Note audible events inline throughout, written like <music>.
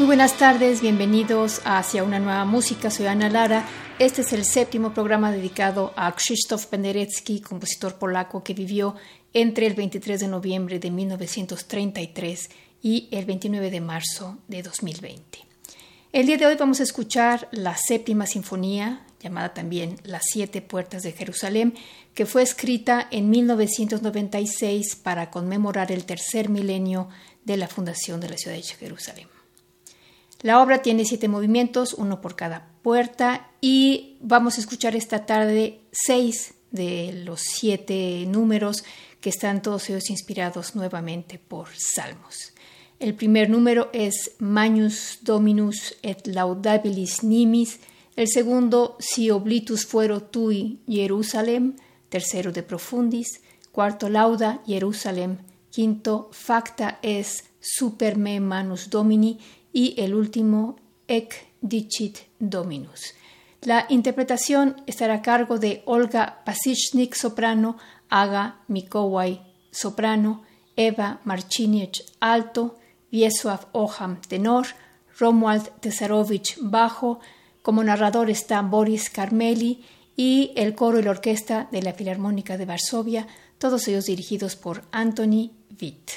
Muy buenas tardes, bienvenidos Hacia una nueva música. Soy Ana Lara. Este es el séptimo programa dedicado a Krzysztof Penderecki, compositor polaco que vivió entre el 23 de noviembre de 1933 y el 29 de marzo de 2020. El día de hoy vamos a escuchar la séptima sinfonía, llamada también Las siete puertas de Jerusalén, que fue escrita en 1996 para conmemorar el tercer milenio de la fundación de la ciudad de Jerusalén. La obra tiene siete movimientos, uno por cada puerta, y vamos a escuchar esta tarde seis de los siete números que están todos ellos inspirados nuevamente por salmos. El primer número es Magnus Dominus et laudabilis nimis, el segundo Si oblitus fuero tui Jerusalem, tercero de Profundis, cuarto Lauda Jerusalem, quinto Facta es super me manus domini y el último Ec dicit Dominus. La interpretación estará a cargo de Olga Pasichnik, soprano, Aga Mikowaj, soprano, Eva Marciniec, alto, Wiesław Oham, tenor, Romuald Tesarovich, bajo, como narrador está Boris Carmeli y el coro y la orquesta de la Filarmónica de Varsovia, todos ellos dirigidos por Anthony Witt.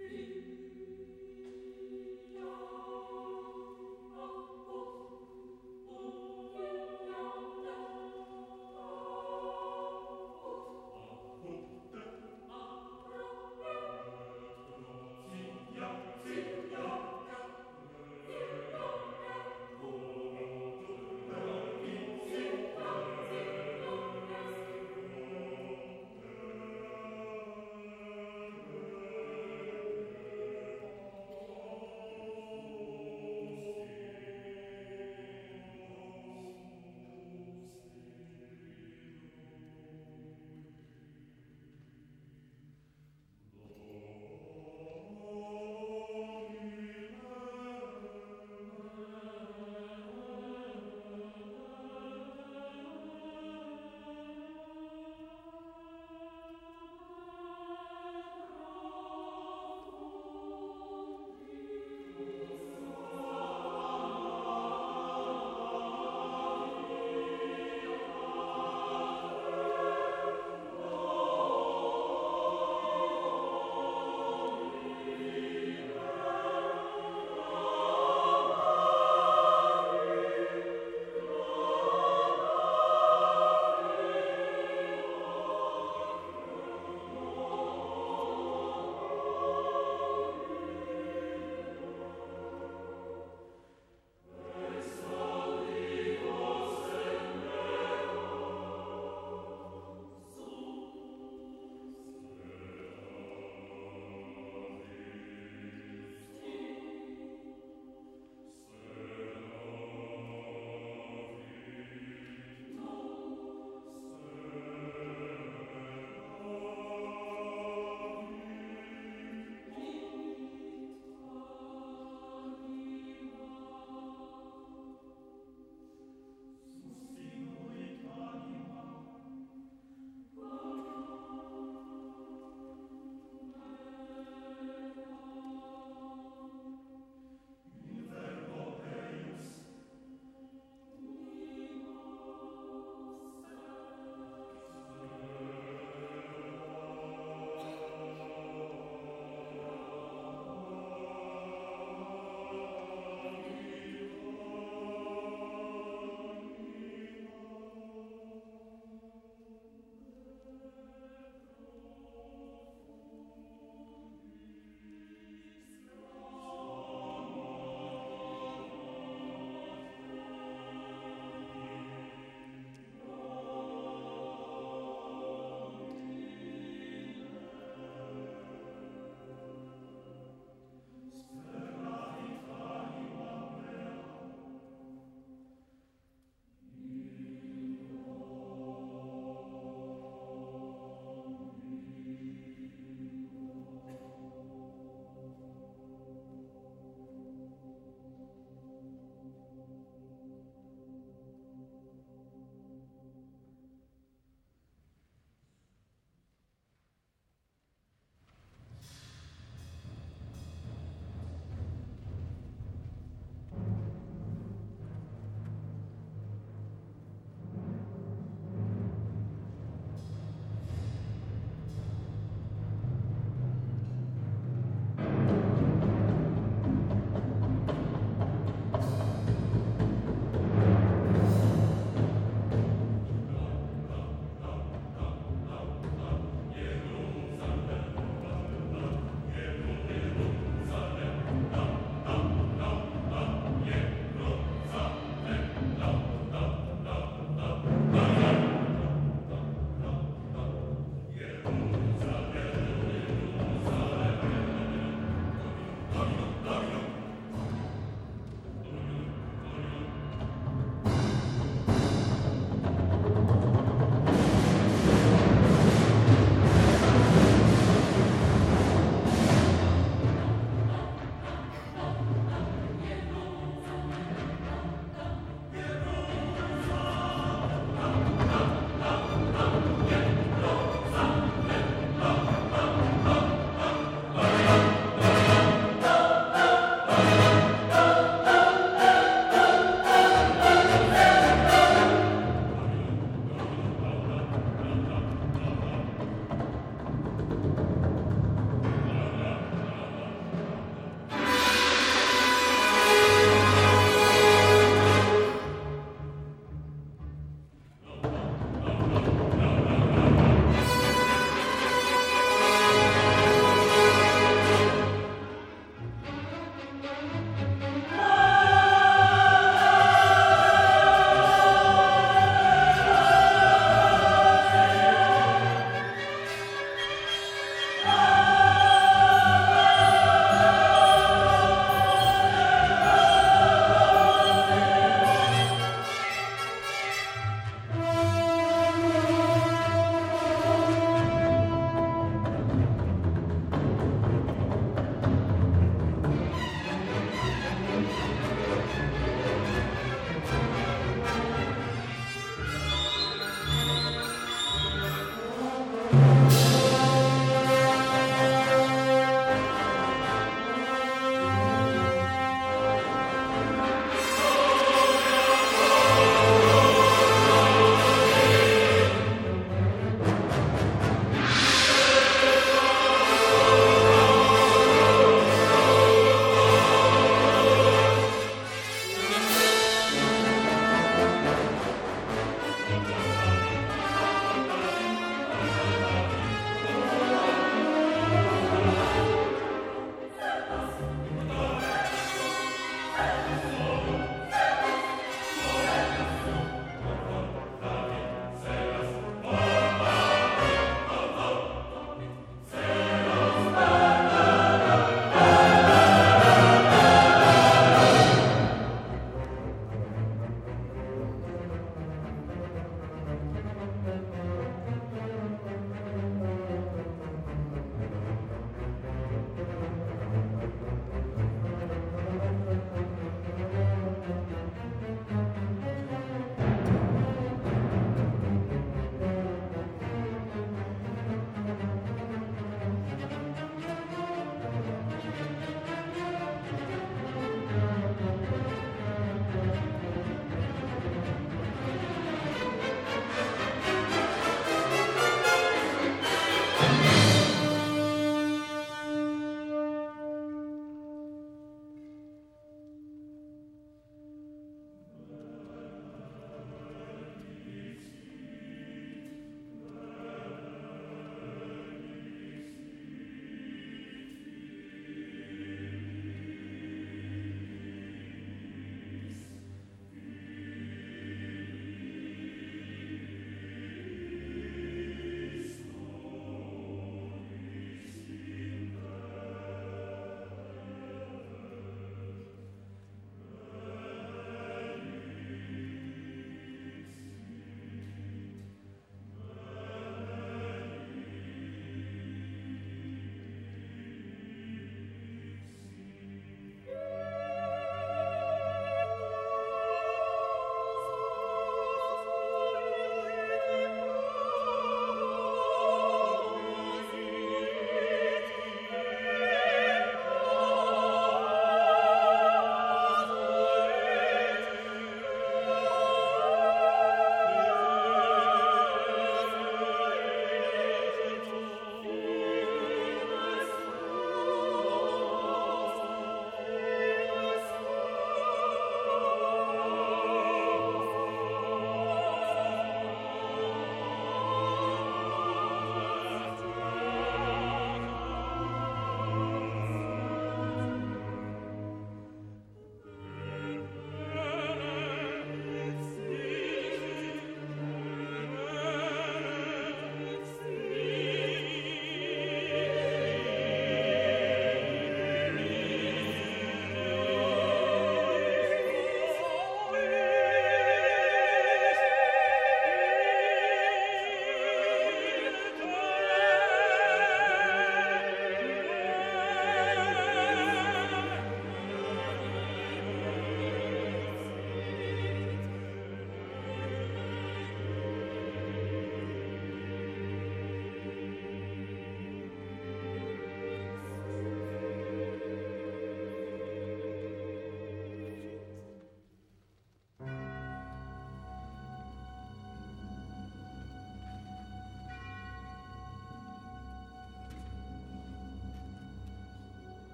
Amen. <laughs>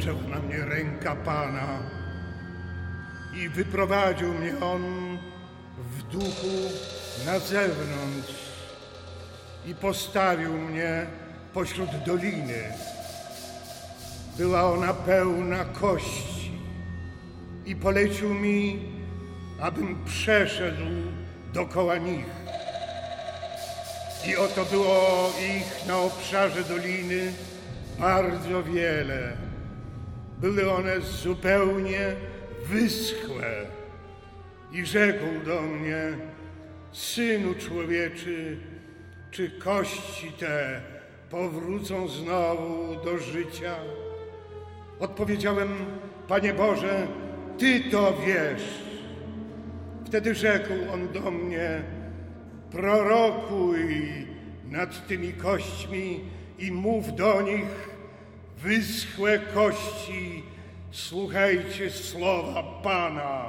spoczęła na mnie ręka Pana i wyprowadził mnie On w duchu na zewnątrz i postawił mnie pośród doliny. Była ona pełna kości i polecił mi, abym przeszedł dokoła nich. I oto było ich na obszarze doliny bardzo wiele. Były one zupełnie wyschłe. I rzekł do mnie, Synu człowieczy, czy kości te powrócą znowu do życia? Odpowiedziałem, Panie Boże, Ty to wiesz. Wtedy rzekł on do mnie, prorokuj nad tymi kośćmi i mów do nich, wyschłe kości, słuchajcie słowa Pana.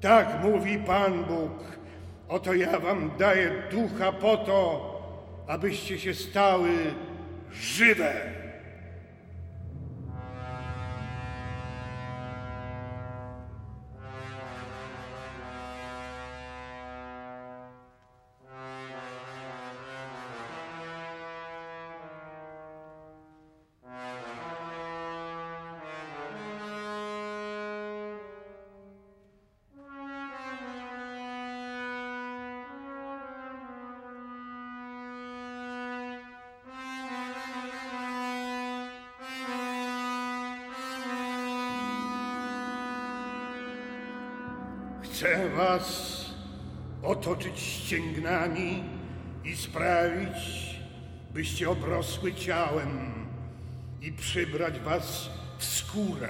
Tak mówi Pan Bóg, oto ja wam daję ducha po to, abyście się stały żywe. Chcę was otoczyć ścięgnami i sprawić, byście obrosły ciałem i przybrać was w skórę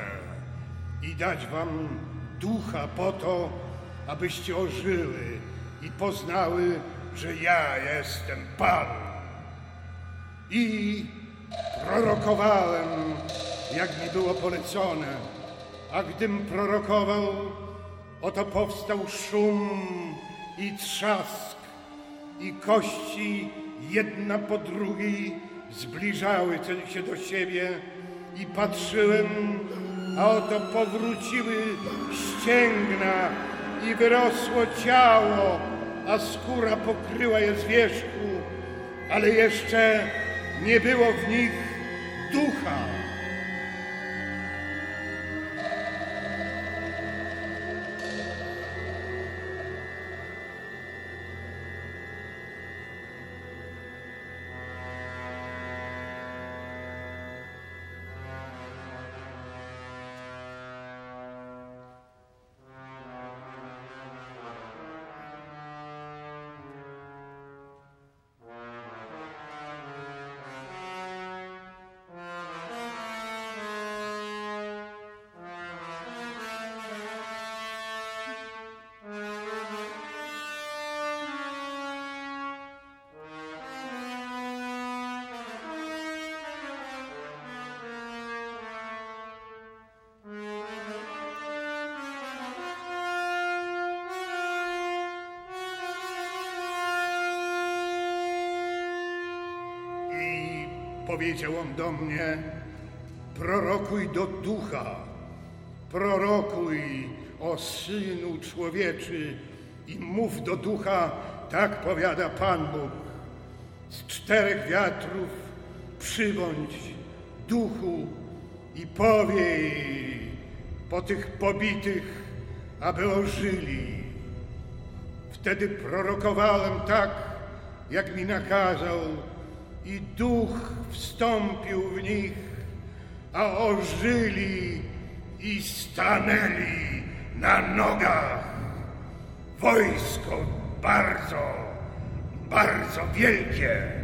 i dać wam ducha po to, abyście ożyły i poznały, że ja jestem Pan. I prorokowałem, jak mi było polecone, a gdym prorokował, Oto powstał szum i trzask, i kości jedna po drugiej zbliżały się do siebie i patrzyłem, a oto powróciły ścięgna i wyrosło ciało, a skóra pokryła je z wierzchu, ale jeszcze nie było w nich ducha. Powiedział on do mnie, prorokuj do ducha, prorokuj o Synu Człowieczy i mów do ducha, tak powiada Pan Bóg. Z czterech wiatrów przybądź duchu i powiej po tych pobitych, aby ożyli. Wtedy prorokowałem tak, jak mi nakazał duch wstąpił w nich, a ożyli i stanęli na nogach. Wojsko bardzo, bardzo wielkie.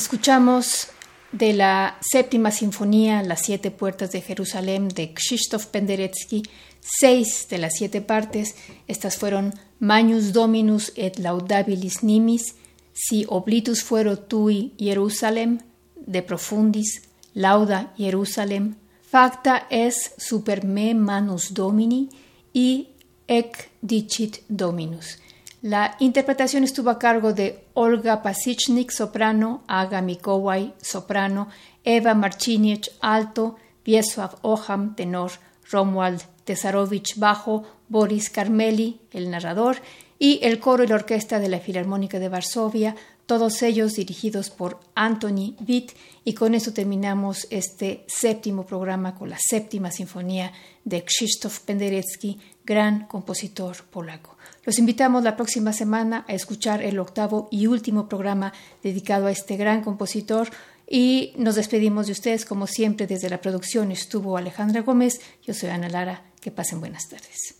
Escuchamos de la séptima sinfonía, Las siete puertas de Jerusalén, de Krzysztof Penderecki, seis de las siete partes. Estas fueron Magnus Dominus et Laudabilis Nimis, Si oblitus fuero tui Jerusalem, de Profundis, Lauda Jerusalem, Facta es super me manus Domini y Ec dicit Dominus. La interpretación estuvo a cargo de Olga Pasichnik, soprano, Aga Mikowaj, soprano, Eva Marcinic, alto, Wiesław Oham, tenor, Romuald Tesarovich, bajo, Boris Carmeli, el narrador, y el coro y la orquesta de la Filarmónica de Varsovia, todos ellos dirigidos por Anthony Witt, y con eso terminamos este séptimo programa con la séptima sinfonía de Krzysztof Penderecki, gran compositor polaco. Los invitamos la próxima semana a escuchar el octavo y último programa dedicado a este gran compositor y nos despedimos de ustedes como siempre desde la producción estuvo Alejandra Gómez, yo soy Ana Lara, que pasen buenas tardes.